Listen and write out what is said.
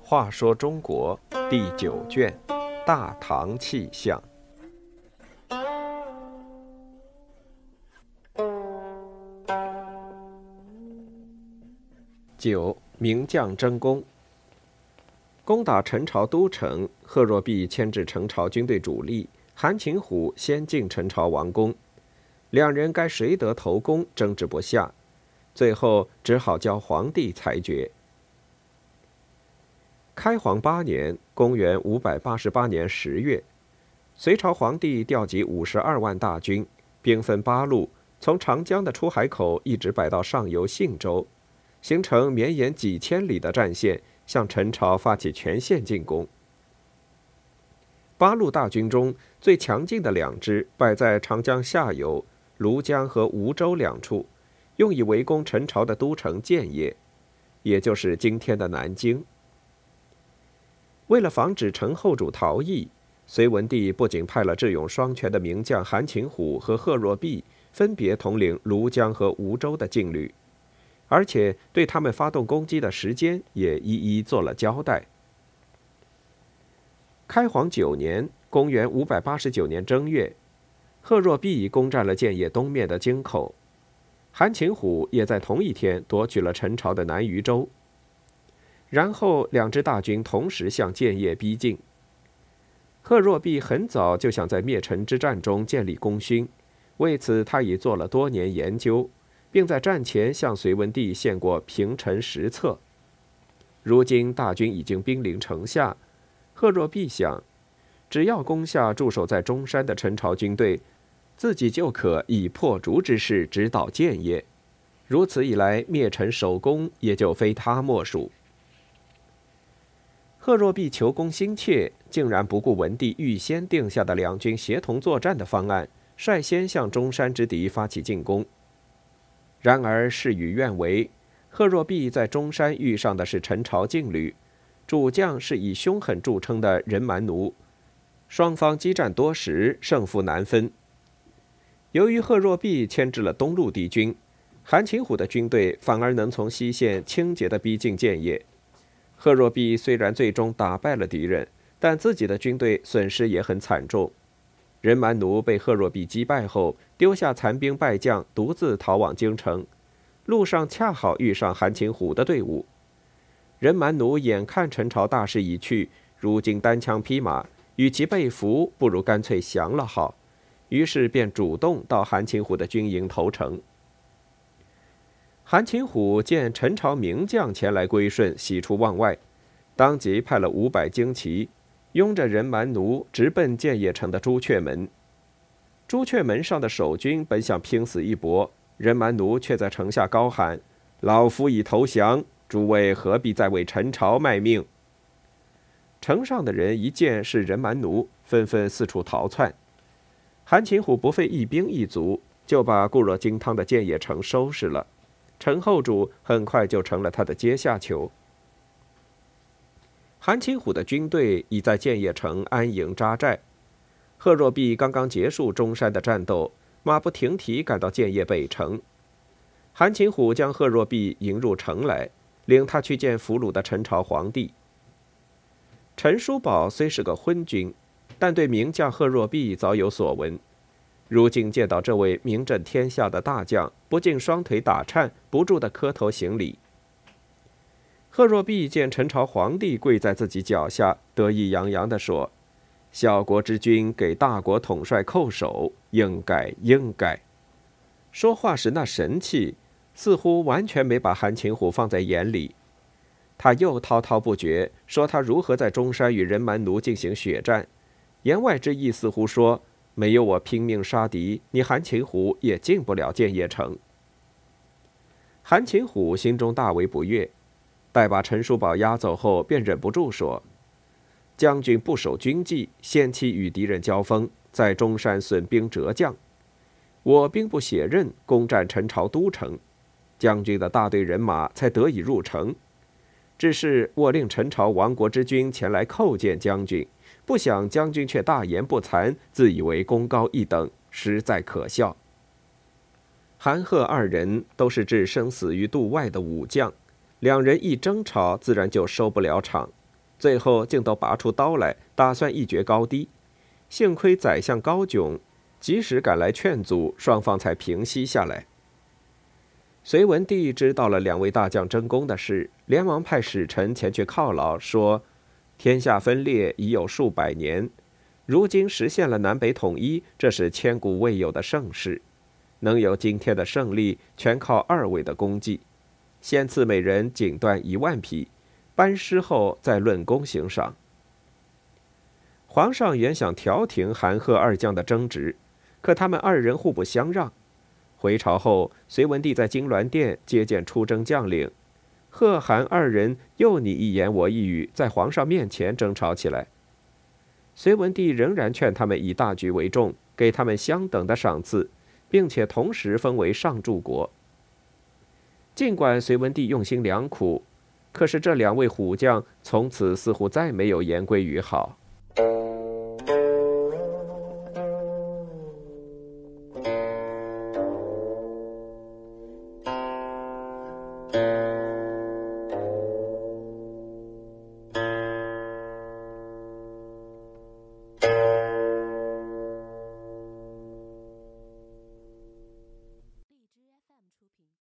话说中国第九卷《大唐气象》九名将争功。攻打陈朝都城，贺若弼牵制陈朝军队主力，韩擒虎先进陈朝王宫，两人该谁得头功，争执不下，最后只好交皇帝裁决。开皇八年（公元588年十月），隋朝皇帝调集五十二万大军，兵分八路，从长江的出海口一直摆到上游信州，形成绵延几千里的战线，向陈朝发起全线进攻。八路大军中最强劲的两支摆在长江下游庐江和梧州两处，用以围攻陈朝的都城建业，也就是今天的南京。为了防止陈后主逃逸，隋文帝不仅派了智勇双全的名将韩擒虎和贺若弼分别统领庐江和梧州的劲旅，而且对他们发动攻击的时间也一一做了交代。开皇九年（公元589年正月），贺若弼攻占了建业东面的京口，韩擒虎也在同一天夺取了陈朝的南渝州。然后，两支大军同时向建业逼近。贺若弼很早就想在灭陈之战中建立功勋，为此他已做了多年研究，并在战前向隋文帝献过平陈实策。如今大军已经兵临城下，贺若弼想，只要攻下驻守在中山的陈朝军队，自己就可以破竹之势直捣建业。如此一来，灭陈首功也就非他莫属。贺若弼求功心切，竟然不顾文帝预先定下的两军协同作战的方案，率先向中山之敌发起进攻。然而事与愿违，贺若弼在中山遇上的是陈朝劲旅，主将是以凶狠著称的任蛮奴，双方激战多时，胜负难分。由于贺若弼牵制了东路敌军，韩擒虎的军队反而能从西线轻捷地逼近建业。贺若弼虽然最终打败了敌人，但自己的军队损失也很惨重。任蛮奴被贺若弼击败后，丢下残兵败将，独自逃往京城。路上恰好遇上韩擒虎的队伍。任蛮奴眼看陈朝大势已去，如今单枪匹马，与其被俘，不如干脆降了好。于是便主动到韩擒虎的军营投诚。韩擒虎见陈朝名将前来归顺，喜出望外，当即派了五百精骑，拥着人蛮奴直奔建业城的朱雀门。朱雀门上的守军本想拼死一搏，人蛮奴却在城下高喊：“老夫已投降，诸位何必再为陈朝卖命？”城上的人一见是人蛮奴，纷纷四处逃窜。韩擒虎不费一兵一卒，就把固若金汤的建业城收拾了。陈后主很快就成了他的阶下囚。韩擒虎的军队已在建业城安营扎寨，贺若弼刚刚结束中山的战斗，马不停蹄赶到建业北城。韩擒虎将贺若弼迎入城来，领他去见俘虏的陈朝皇帝。陈叔宝虽是个昏君，但对名将贺若弼早有所闻。如今见到这位名震天下的大将，不禁双腿打颤，不住地磕头行礼。贺若弼见陈朝皇帝跪在自己脚下，得意洋洋地说：“小国之君给大国统帅叩首，应该应该。”说话时那神气，似乎完全没把韩擒虎放在眼里。他又滔滔不绝，说他如何在中山与人蛮奴进行血战，言外之意似乎说。没有我拼命杀敌，你韩擒虎也进不了建业城。韩擒虎心中大为不悦，待把陈叔宝押走后，便忍不住说：“将军不守军纪，先期与敌人交锋，在中山损兵折将。我兵不血刃，攻占陈朝都城，将军的大队人马才得以入城。只是我令陈朝亡国之君前来叩见将军。”不想将军却大言不惭，自以为功高一等，实在可笑。韩贺二人都是置生死于度外的武将，两人一争吵，自然就收不了场，最后竟都拔出刀来，打算一决高低。幸亏宰相高炯及时赶来劝阻，双方才平息下来。隋文帝知道了两位大将争功的事，连忙派使臣前去犒劳，说：“天下分裂已有数百年，如今实现了南北统一，这是千古未有的盛世。能有今天的胜利，全靠二位的功绩。先赐每人锦缎一万匹，班师后再论功行赏。”皇上原想调停韩贺二将的争执，可他们二人互不相让。回朝后，隋文帝在金銮殿接见出征将领，贺韩二人又你一言我一语，在皇上面前争吵起来。隋文帝仍然劝他们以大局为重，给他们相等的赏赐，并且同时封为上柱国。尽管隋文帝用心良苦，可是这两位虎将从此似乎再没有言归于好。